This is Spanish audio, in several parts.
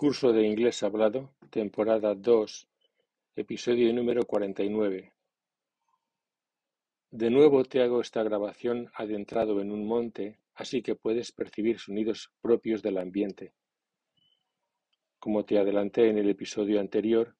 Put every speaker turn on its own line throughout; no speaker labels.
Curso de Inglés Hablado, temporada dos, episodio número cuarenta y nueve. De nuevo te hago esta grabación adentrado en un monte, así que puedes percibir sonidos propios del ambiente. Como te adelanté en el episodio anterior,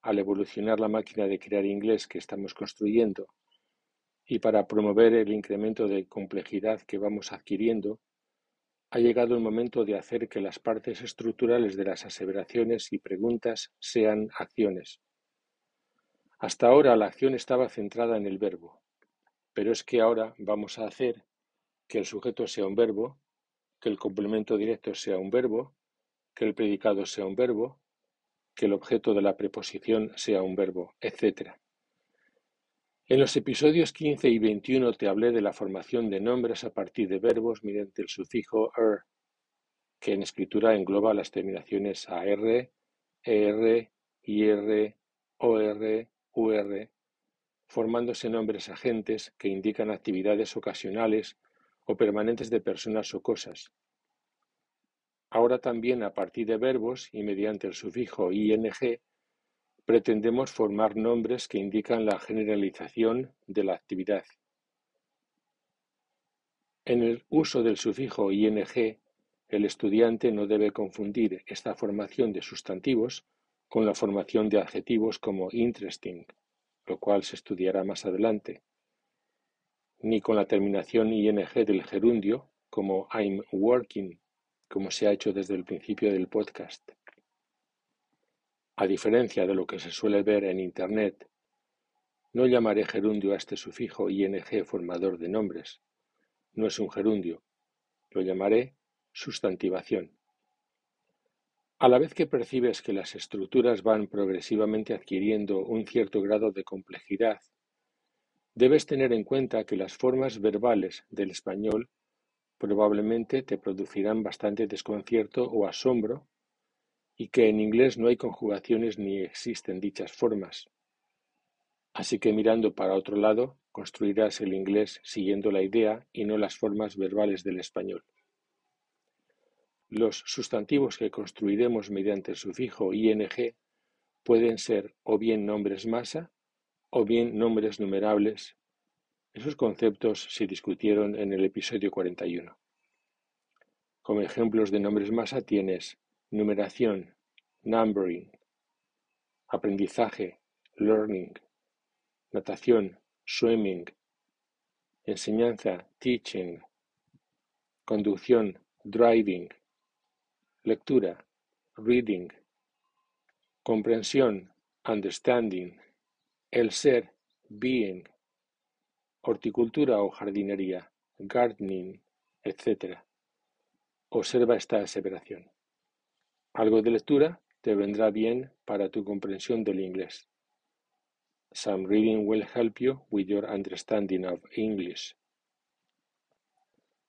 al evolucionar la máquina de crear inglés que estamos construyendo y para promover el incremento de complejidad que vamos adquiriendo, ha llegado el momento de hacer que las partes estructurales de las aseveraciones y preguntas sean acciones. Hasta ahora la acción estaba centrada en el verbo, pero es que ahora vamos a hacer que el sujeto sea un verbo, que el complemento directo sea un verbo, que el predicado sea un verbo, que el objeto de la preposición sea un verbo, etc. En los episodios 15 y 21 te hablé de la formación de nombres a partir de verbos mediante el sufijo er, que en escritura engloba las terminaciones AR, ER, IR, OR, UR, formándose nombres agentes que indican actividades ocasionales o permanentes de personas o cosas. Ahora también a partir de verbos y mediante el sufijo ing pretendemos formar nombres que indican la generalización de la actividad. En el uso del sufijo ing, el estudiante no debe confundir esta formación de sustantivos con la formación de adjetivos como interesting, lo cual se estudiará más adelante, ni con la terminación ing del gerundio como I'm working, como se ha hecho desde el principio del podcast. A diferencia de lo que se suele ver en Internet, no llamaré gerundio a este sufijo ing formador de nombres. No es un gerundio. Lo llamaré sustantivación. A la vez que percibes que las estructuras van progresivamente adquiriendo un cierto grado de complejidad, debes tener en cuenta que las formas verbales del español probablemente te producirán bastante desconcierto o asombro y que en inglés no hay conjugaciones ni existen dichas formas. Así que mirando para otro lado, construirás el inglés siguiendo la idea y no las formas verbales del español. Los sustantivos que construiremos mediante el sufijo ing pueden ser o bien nombres masa o bien nombres numerables. Esos conceptos se discutieron en el episodio 41. Como ejemplos de nombres masa tienes numeración, numbering, aprendizaje, learning, natación, swimming, enseñanza, teaching, conducción, driving, lectura, reading, comprensión, understanding, el ser, being, horticultura o jardinería, gardening, etc. Observa esta aseveración. Algo de lectura te vendrá bien para tu comprensión del inglés. Some reading will help you with your understanding of English.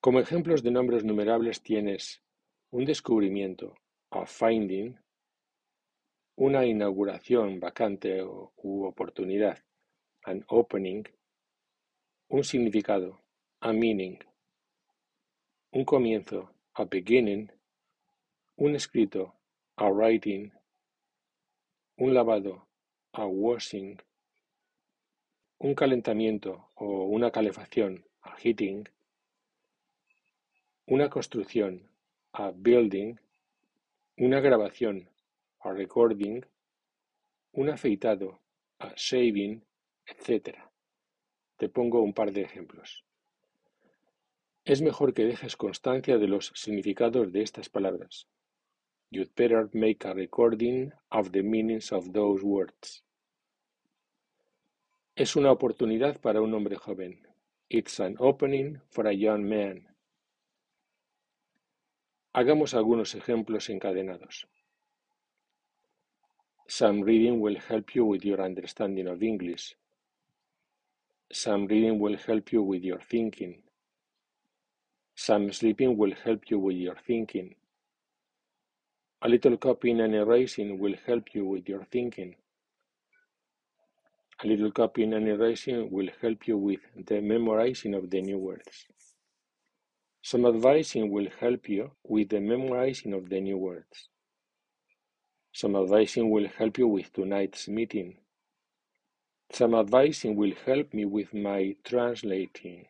Como ejemplos de nombres numerables tienes un descubrimiento, a finding, una inauguración, vacante u oportunidad, an opening, un significado, a meaning, un comienzo, a beginning, un escrito, a writing, un lavado, a washing, un calentamiento o una calefacción, a heating, una construcción, a building, una grabación, a recording, un afeitado, a shaving, etc. Te pongo un par de ejemplos. Es mejor que dejes constancia de los significados de estas palabras. You'd better make a recording of the meanings of those words. Es una oportunidad para un hombre joven. It's an opening for a young man. Hagamos algunos ejemplos encadenados. Some reading will help you with your understanding of English. Some reading will help you with your thinking. Some sleeping will help you with your thinking. A little copying and erasing will help you with your thinking. A little copying and erasing will help you with the memorizing of the new words. Some advising will help you with the memorizing of the new words. Some advising will help you with tonight's meeting. Some advising will help me with my translating.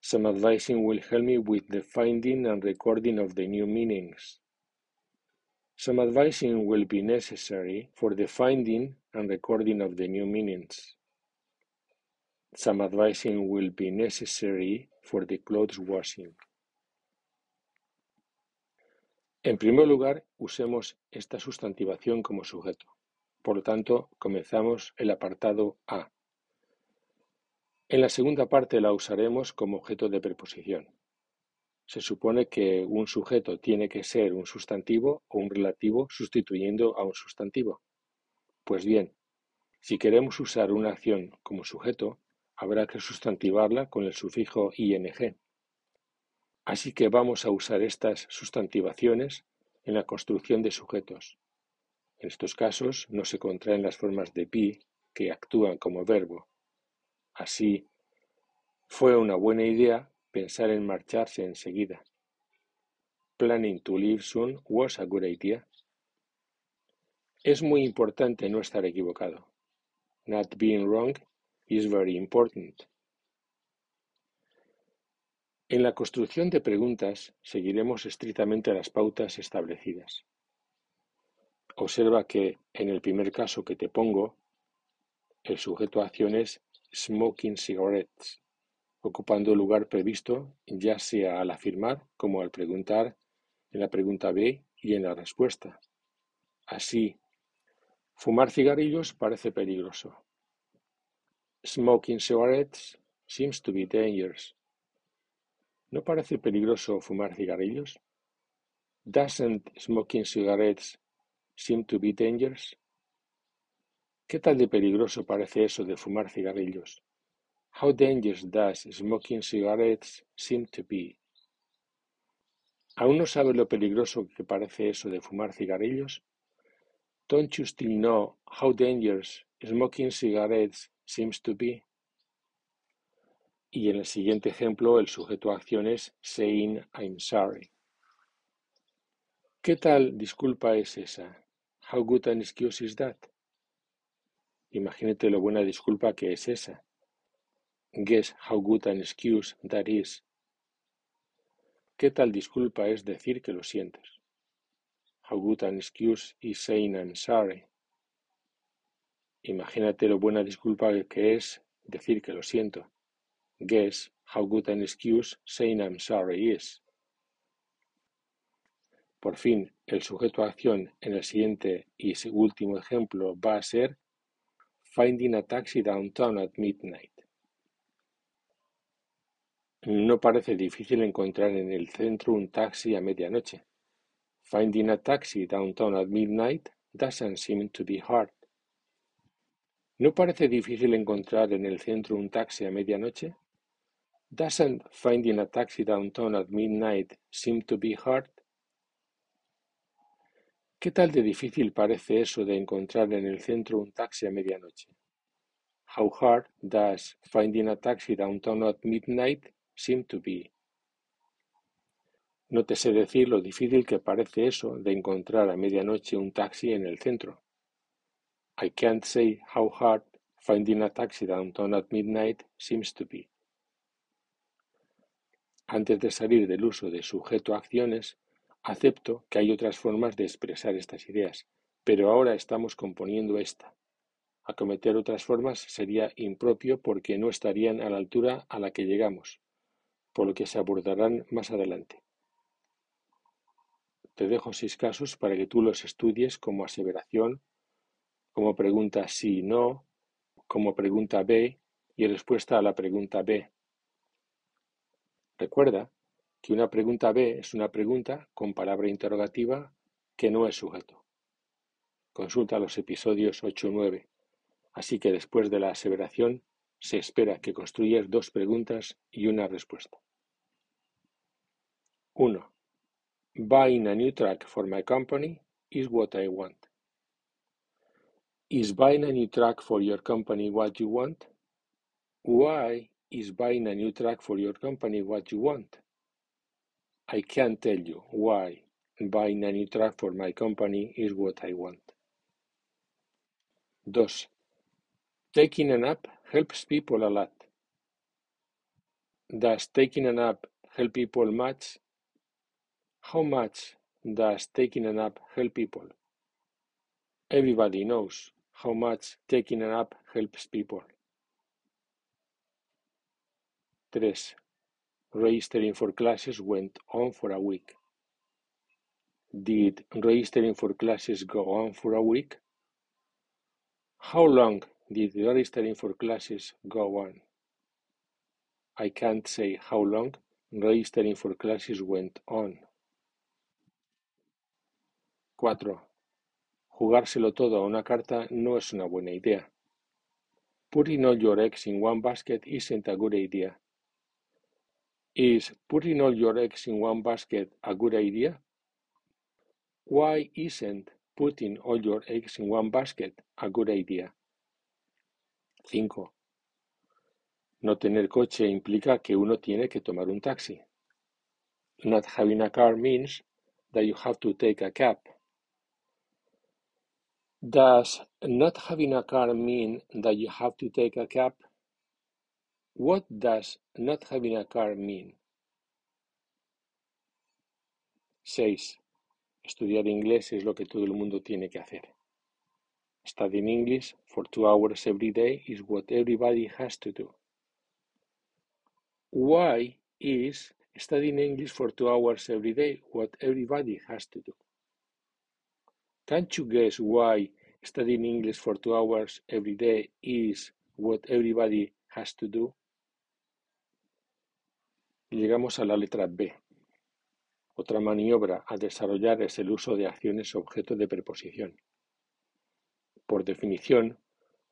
Some advising will help me with the finding and recording of the new meanings. Some advising will be necessary for the finding and recording of the new meanings. Some advising will be necessary for the clothes washing. En primer lugar, usemos esta sustantivación como sujeto. Por lo tanto, comenzamos el apartado A. En la segunda parte la usaremos como objeto de preposición. Se supone que un sujeto tiene que ser un sustantivo o un relativo sustituyendo a un sustantivo. Pues bien, si queremos usar una acción como sujeto, habrá que sustantivarla con el sufijo ing. Así que vamos a usar estas sustantivaciones en la construcción de sujetos. En estos casos no se contraen las formas de be que actúan como verbo. Así, fue una buena idea pensar en marcharse enseguida. Planning to leave soon was a good idea. Es muy importante no estar equivocado. Not being wrong is very important. En la construcción de preguntas seguiremos estrictamente las pautas establecidas. Observa que en el primer caso que te pongo, el sujeto acción es smoking cigarettes, ocupando el lugar previsto ya sea al afirmar como al preguntar en la pregunta B y en la respuesta. Así, fumar cigarrillos parece peligroso. Smoking cigarettes seems to be dangerous. ¿No parece peligroso fumar cigarrillos? Doesn't smoking cigarettes seem to be dangerous? ¿Qué tal de peligroso parece eso de fumar cigarrillos? How dangerous does smoking cigarettes seem to be? ¿Aún no sabes lo peligroso que parece eso de fumar cigarrillos? Don't you still know how dangerous smoking cigarettes seems to be? Y en el siguiente ejemplo, el sujeto acción es saying I'm sorry. ¿Qué tal disculpa es esa? How good an excuse is that? Imagínate lo buena disculpa que es esa. Guess how good an excuse that is. ¿Qué tal disculpa es decir que lo sientes? How good an excuse is saying I'm sorry. Imagínate lo buena disculpa que es decir que lo siento. Guess how good an excuse saying I'm sorry is. Por fin, el sujeto a acción en el siguiente y último ejemplo va a ser Finding a taxi downtown at midnight. No parece difícil encontrar en el centro un taxi a medianoche. Finding a taxi downtown at midnight doesn't seem to be hard. ¿No parece difícil encontrar en el centro un taxi a medianoche? Doesn't finding a taxi downtown at midnight seem to be hard? ¿Qué tal de difícil parece eso de encontrar en el centro un taxi a medianoche? How hard does finding a taxi downtown at midnight seem to be? No te sé decir lo difícil que parece eso de encontrar a medianoche un taxi en el centro. I can't say how hard finding a taxi downtown at midnight seems to be. Antes de salir del uso de sujeto-acciones, acepto que hay otras formas de expresar estas ideas, pero ahora estamos componiendo esta. Acometer otras formas sería impropio porque no estarían a la altura a la que llegamos, por lo que se abordarán más adelante. Te dejo seis casos para que tú los estudies como aseveración, como pregunta sí y no, como pregunta B y respuesta a la pregunta B. Recuerda que una pregunta B es una pregunta con palabra interrogativa que no es sujeto. Consulta los episodios 8 y 9. Así que después de la aseveración se espera que construyas dos preguntas y una respuesta. 1. Buying a new truck for my company is what I want. Is buying a new truck for your company what you want? Why is buying a new truck for your company what you want? I can't tell you why. buying a new truck for my company is what I want. 2. Taking a nap helps people a lot. Does taking a nap help people much? How much does taking a nap help people? Everybody knows how much taking a nap helps people. 3. Registering for classes went on for a week. Did registering for classes go on for a week? How long did registering for classes go on? I can't say how long registering for classes went on. 4. Jugárselo todo a una carta no es una buena idea. Putting all your eggs in one basket isn't a good idea. Is putting all your eggs in one basket a good idea? Why isn't putting all your eggs in one basket a good idea? 5. No tener coche implica que uno tiene que tomar un taxi. Not having a car means that you have to take a cab. Does not having a car mean that you have to take a cab? What does not having a car mean? 6. Estudiar inglés es lo que todo el mundo tiene que hacer. Studying English for two hours every day is what everybody has to do. Why is studying English for two hours every day what everybody has to do? Can't you guess why studying English for two hours every day is what everybody has to do? Llegamos a la letra B. Otra maniobra a desarrollar es el uso de acciones objeto de preposición. Por definición,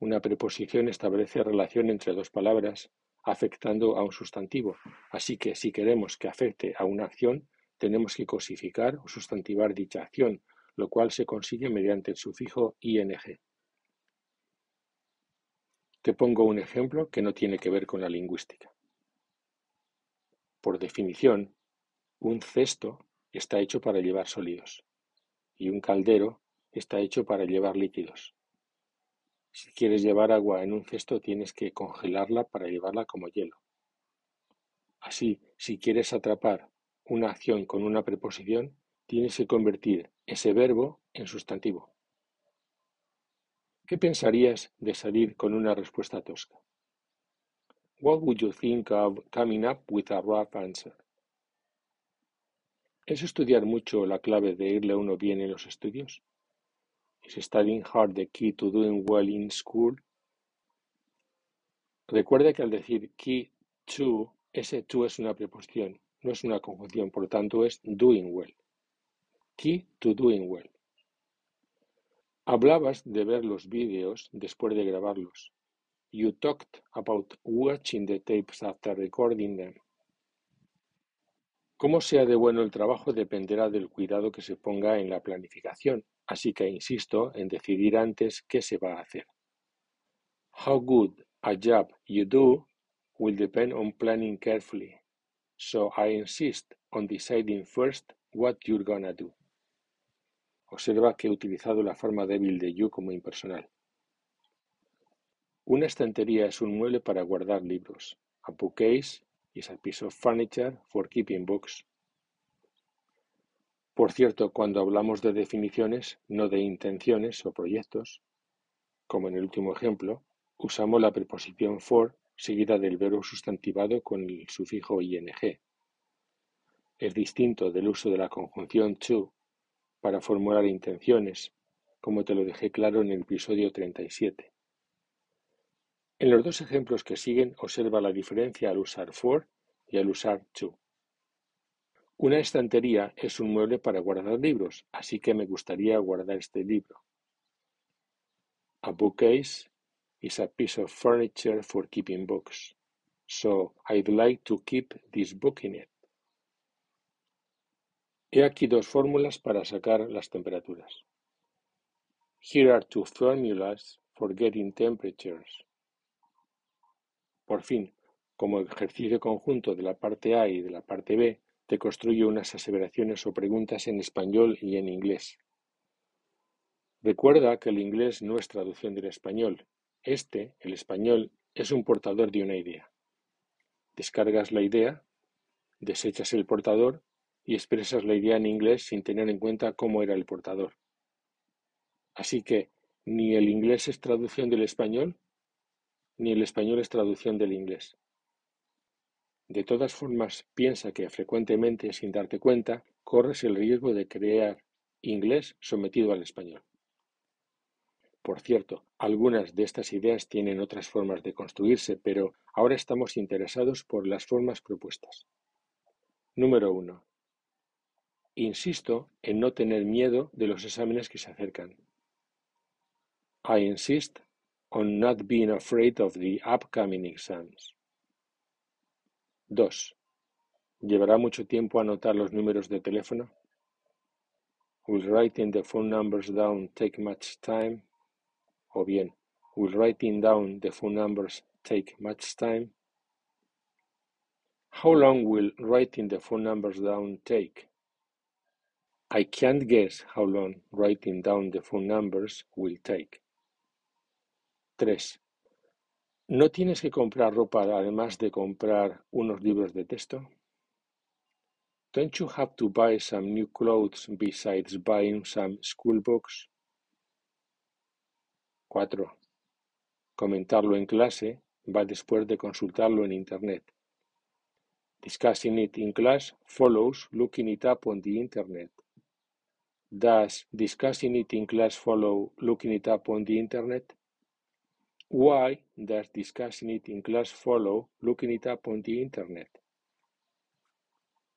una preposición establece relación entre dos palabras afectando a un sustantivo, así que si queremos que afecte a una acción, tenemos que cosificar o sustantivar dicha acción, lo cual se consigue mediante el sufijo ing. Te pongo un ejemplo que no tiene que ver con la lingüística. Por definición, un cesto está hecho para llevar sólidos y un caldero está hecho para llevar líquidos. Si quieres llevar agua en un cesto tienes que congelarla para llevarla como hielo. Así, si quieres atrapar una acción con una preposición, tienes que convertir ese verbo en sustantivo. ¿Qué pensarías de salir con una respuesta tosca? What would you think of coming up with a rough answer? ¿Es estudiar mucho la clave de irle uno bien en los estudios? ¿Es studying hard the key to doing well in school? Recuerda que al decir key to, ese to es una preposición, no es una conjunción, por lo tanto es doing well. Key to doing well. Hablabas de ver los vídeos después de grabarlos. You talked about watching the tapes after recording them. Cómo sea de bueno el trabajo dependerá del cuidado que se ponga en la planificación, así que insisto en decidir antes qué se va a hacer. How good a job you do will depend on planning carefully, so I insist on deciding first what you're gonna do. Observa que he utilizado la forma débil de you como impersonal. Una estantería es un mueble para guardar libros. A bookcase is a piece of furniture for keeping books. Por cierto, cuando hablamos de definiciones, no de intenciones o proyectos, como en el último ejemplo, usamos la preposición for seguida del verbo sustantivado con el sufijo ing. Es distinto del uso de la conjunción to para formular intenciones, como te lo dejé claro en el episodio 37. En los dos ejemplos que siguen observa la diferencia al usar for y al usar to. Una estantería es un mueble para guardar libros, así que me gustaría guardar este libro. A bookcase is a piece of furniture for keeping books, so I'd like to keep this book in it. He aquí dos fórmulas para sacar las temperaturas. Here are two formulas for getting temperatures. Por fin, como ejercicio conjunto de la parte A y de la parte B, te construye unas aseveraciones o preguntas en español y en inglés. Recuerda que el inglés no es traducción del español. Este, el español, es un portador de una idea. Descargas la idea, desechas el portador y expresas la idea en inglés sin tener en cuenta cómo era el portador. Así que ni el inglés es traducción del español, ni el español es traducción del inglés. De todas formas, piensa que frecuentemente, sin darte cuenta, corres el riesgo de crear inglés sometido al español. Por cierto, algunas de estas ideas tienen otras formas de construirse, pero ahora estamos interesados por las formas propuestas. Número 1. Insisto en no tener miedo de los exámenes que se acercan. I insist on not being afraid of the upcoming exams. 2. ¿Llevará mucho tiempo anotar los números de teléfono? Will writing the phone numbers down take much time? O bien, Will writing down the phone numbers take much time? How long will writing the phone numbers down take? I can't guess how long writing down the phone numbers will take. 3. ¿No tienes que comprar ropa además de comprar unos libros de texto? Don't you have to buy some new clothes besides buying some school books? 4. Comentarlo en clase va después de consultarlo en Internet. Discussing it in class follows looking it up on the Internet. Does discussing it in class follow looking it up on the Internet? Why does discussing it in class follow looking it up on the Internet?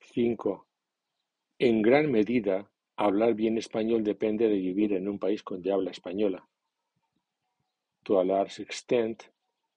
5. En gran medida, hablar bien español depende de vivir en un país con habla española. To a large extent,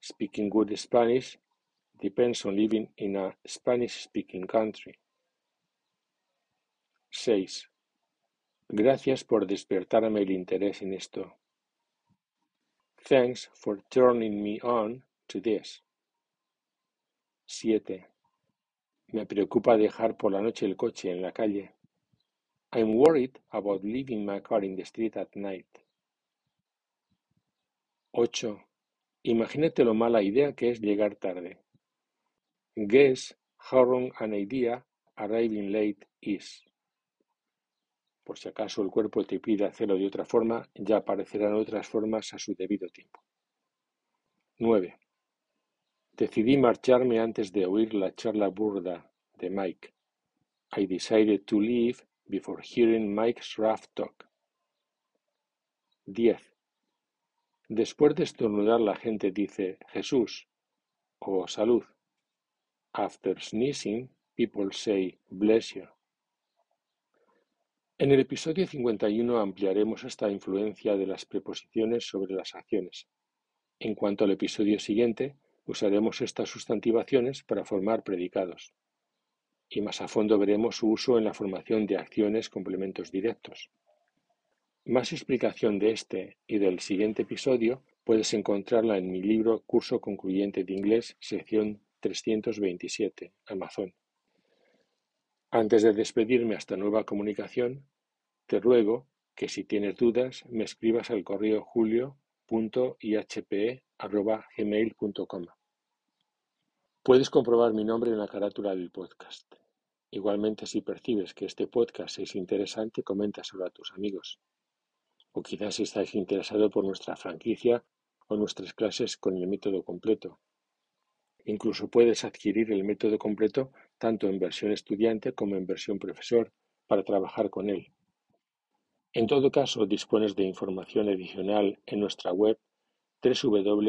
speaking good Spanish depends on living in a Spanish-speaking country. 6. Gracias por despertarme el interés en esto. Thanks for turning me on to this. 7. Me preocupa dejar por la noche el coche en la calle. I'm worried about leaving my car in the street at night. 8. Imagínate lo mala idea que es llegar tarde. Guess how wrong an idea arriving late is. Por si acaso el cuerpo te pide hacerlo de otra forma, ya aparecerán otras formas a su debido tiempo. 9. Decidí marcharme antes de oír la charla burda de Mike. I decided to leave before hearing Mike's rough talk. 10. Después de estornudar la gente dice Jesús o salud. After sneezing, people say bless you. En el episodio 51 ampliaremos esta influencia de las preposiciones sobre las acciones. En cuanto al episodio siguiente, usaremos estas sustantivaciones para formar predicados. Y más a fondo veremos su uso en la formación de acciones complementos directos. Más explicación de este y del siguiente episodio puedes encontrarla en mi libro Curso Concluyente de Inglés, sección 327, Amazon. Antes de despedirme hasta nueva comunicación, te ruego que si tienes dudas me escribas al correo julio.ihpe.gmail.com. Puedes comprobar mi nombre en la carátula del podcast. Igualmente, si percibes que este podcast es interesante, coméntaselo a tus amigos. O quizás estáis interesado por nuestra franquicia o nuestras clases con el método completo. Incluso puedes adquirir el método completo tanto en versión estudiante como en versión profesor para trabajar con él. En todo caso, dispones de información adicional en nuestra web www.ihpe.es.